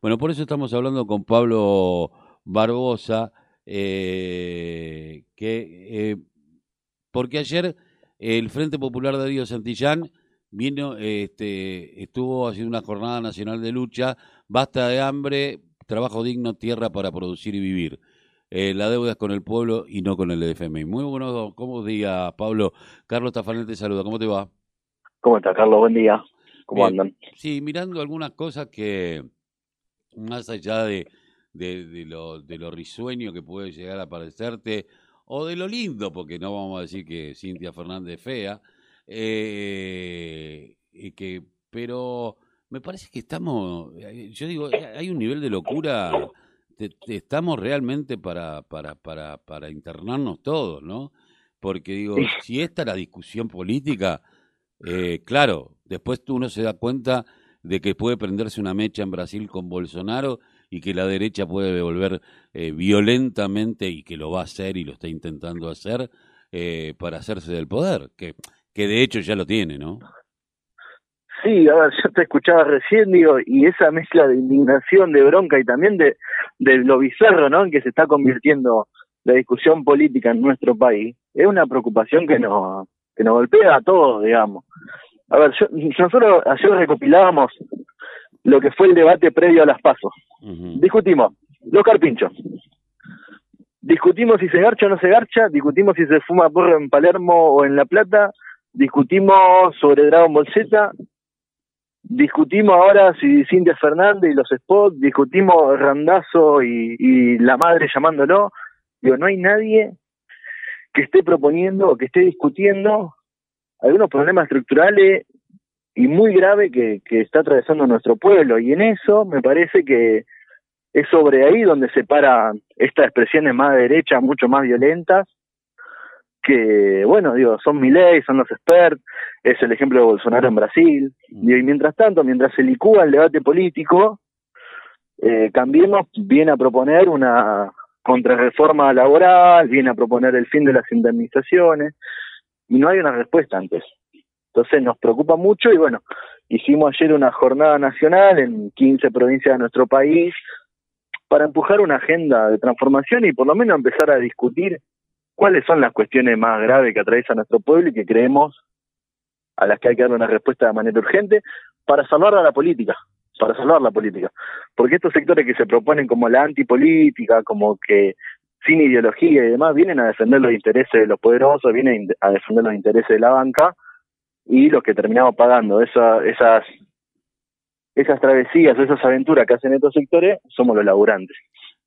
Bueno, por eso estamos hablando con Pablo Barbosa, eh, que eh, porque ayer el Frente Popular de Río Santillán vino, este, estuvo haciendo una jornada nacional de lucha, basta de hambre, trabajo digno, tierra para producir y vivir. Eh, la deuda es con el pueblo y no con el FMI. Muy buenos ¿cómo días, Pablo? Carlos Tafanel te saluda, ¿cómo te va? ¿Cómo estás, Carlos? Buen día. ¿Cómo andan? Sí, mirando algunas cosas que, más allá de, de, lo, de lo risueño que puede llegar a parecerte, o de lo lindo, porque no vamos a decir que Cintia Fernández es fea, eh, y que, pero me parece que estamos, eh, yo digo, hay un nivel de locura, estamos realmente para, para, para, para internarnos todos, ¿no? Porque digo, si esta es la discusión política, eh, claro, después uno se da cuenta de que puede prenderse una mecha en Brasil con Bolsonaro y que la derecha puede devolver eh, violentamente y que lo va a hacer y lo está intentando hacer eh, para hacerse del poder, que, que de hecho ya lo tiene, ¿no? Sí, a ver, yo te escuchaba recién, digo, y esa mezcla de indignación, de bronca y también de, de lo bizarro, ¿no? En que se está convirtiendo la discusión política en nuestro país, es una preocupación que nos, que nos golpea a todos, digamos. A ver, nosotros ayer recopilábamos lo que fue el debate previo a las pasos. Discutimos los carpinchos. Discutimos si se garcha o no se garcha, discutimos si se fuma porro en Palermo o en La Plata, discutimos sobre Dragon Ball Z, discutimos ahora si Cintia Fernández y los spots, discutimos Randazo y, y la madre llamándolo. Digo, no hay nadie que esté proponiendo o que esté discutiendo algunos problemas estructurales y muy grave que, que está atravesando nuestro pueblo. Y en eso me parece que es sobre ahí donde se paran estas expresiones más derechas, mucho más violentas, que, bueno, digo, son mi ley, son los experts, es el ejemplo de Bolsonaro en Brasil. Mm. y mientras tanto, mientras se licúa el debate político, eh, Cambiemos viene a proponer una contrarreforma laboral, viene a proponer el fin de las indemnizaciones, y no hay una respuesta antes. Entonces nos preocupa mucho y bueno, hicimos ayer una jornada nacional en 15 provincias de nuestro país para empujar una agenda de transformación y por lo menos empezar a discutir cuáles son las cuestiones más graves que atraviesa nuestro pueblo y que creemos a las que hay que dar una respuesta de manera urgente para salvar a la política, para salvar la política. Porque estos sectores que se proponen como la antipolítica, como que sin ideología y demás, vienen a defender los intereses de los poderosos, vienen a defender los intereses de la banca, y los que terminamos pagando esa, esas esas travesías, esas aventuras que hacen estos sectores, somos los laburantes.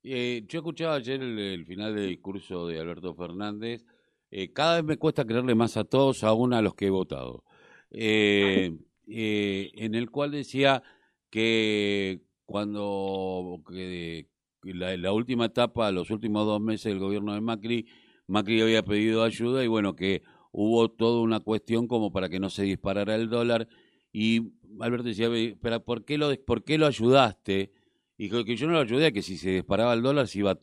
Eh, yo escuchaba ayer el, final del discurso de Alberto Fernández. Eh, cada vez me cuesta creerle más a todos, aún a los que he votado. Eh, en el cual decía que cuando la, la, última etapa, los últimos dos meses del gobierno de Macri, Macri había pedido ayuda y bueno, que hubo toda una cuestión como para que no se disparara el dólar. Y Alberto decía, pero ¿por qué lo, por qué lo ayudaste? Y que yo no lo ayudé, que si se disparaba el dólar, si iba,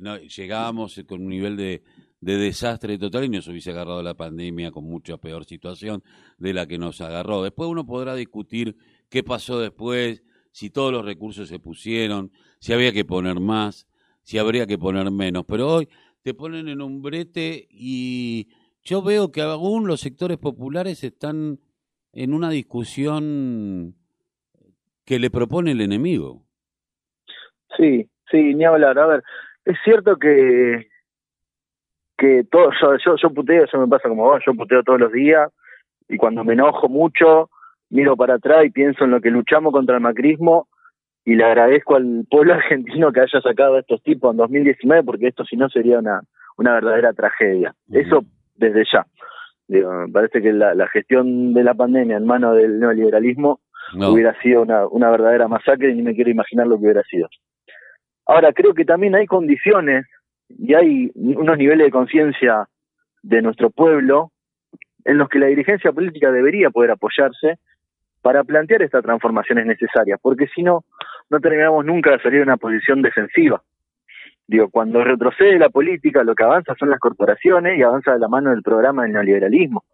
no, llegábamos con un nivel de, de desastre total y nos hubiese agarrado la pandemia con mucha peor situación de la que nos agarró. Después uno podrá discutir qué pasó después, si todos los recursos se pusieron, si había que poner más, si habría que poner menos. Pero hoy te ponen en un brete y yo veo que aún los sectores populares están en una discusión que le propone el enemigo. Sí, sí, ni hablar. A ver, es cierto que que todo, yo, yo, puteo, eso me pasa como vos, yo puteo todos los días y cuando me enojo mucho miro para atrás y pienso en lo que luchamos contra el macrismo y le agradezco al pueblo argentino que haya sacado a estos tipos en 2019 porque esto si no sería una, una verdadera tragedia. Eso desde ya. Digo, me parece que la, gestión de la pandemia en manos del neoliberalismo hubiera sido una, una verdadera masacre y ni me quiero imaginar lo que hubiera sido. Ahora, creo que también hay condiciones y hay unos niveles de conciencia de nuestro pueblo en los que la dirigencia política debería poder apoyarse para plantear estas transformaciones necesarias, porque si no, no terminamos nunca de salir de una posición defensiva. Digo, cuando retrocede la política, lo que avanza son las corporaciones y avanza de la mano del programa del neoliberalismo.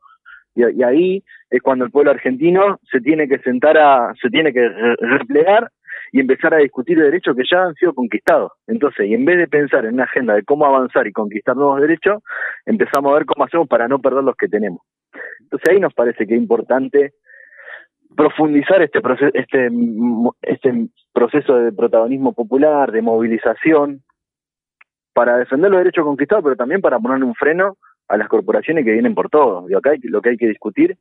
Y, ahí es cuando el pueblo argentino se tiene que sentar a, se tiene que replegar y empezar a discutir derechos que ya han sido conquistados. Entonces, y en vez de pensar en una agenda de cómo avanzar y conquistar nuevos derechos, empezamos a ver cómo hacemos para no perder los que tenemos. Entonces ahí nos parece que es importante profundizar este proceso, este, este proceso de protagonismo popular, de movilización, para defender los derechos conquistados, pero también para ponerle un freno a las corporaciones que vienen por todo. Y acá lo que hay que discutir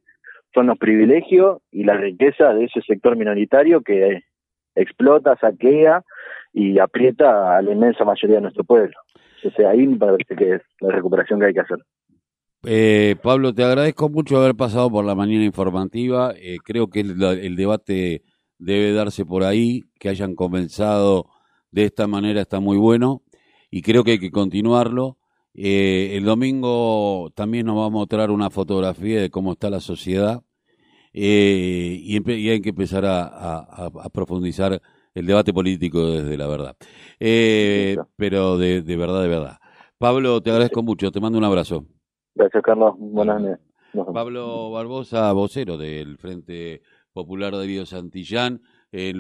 son los privilegios y la riqueza de ese sector minoritario que explota, saquea y aprieta a la inmensa mayoría de nuestro pueblo. Entonces ahí me parece que es la recuperación que hay que hacer. Eh, Pablo, te agradezco mucho haber pasado por la mañana informativa. Eh, creo que el, el, debate debe darse por ahí, que hayan comenzado de esta manera está muy bueno y creo que hay que continuarlo. Eh, el domingo también nos va a mostrar una fotografía de cómo está la sociedad eh, y, y, hay que empezar a, a, a, profundizar el debate político desde la verdad. Eh, pero de, de, verdad, de verdad. Pablo, te agradezco mucho, te mando un abrazo. Gracias, Carlos. Buenas noches. Pablo Barbosa, vocero del Frente Popular de Río Santillán. Eh,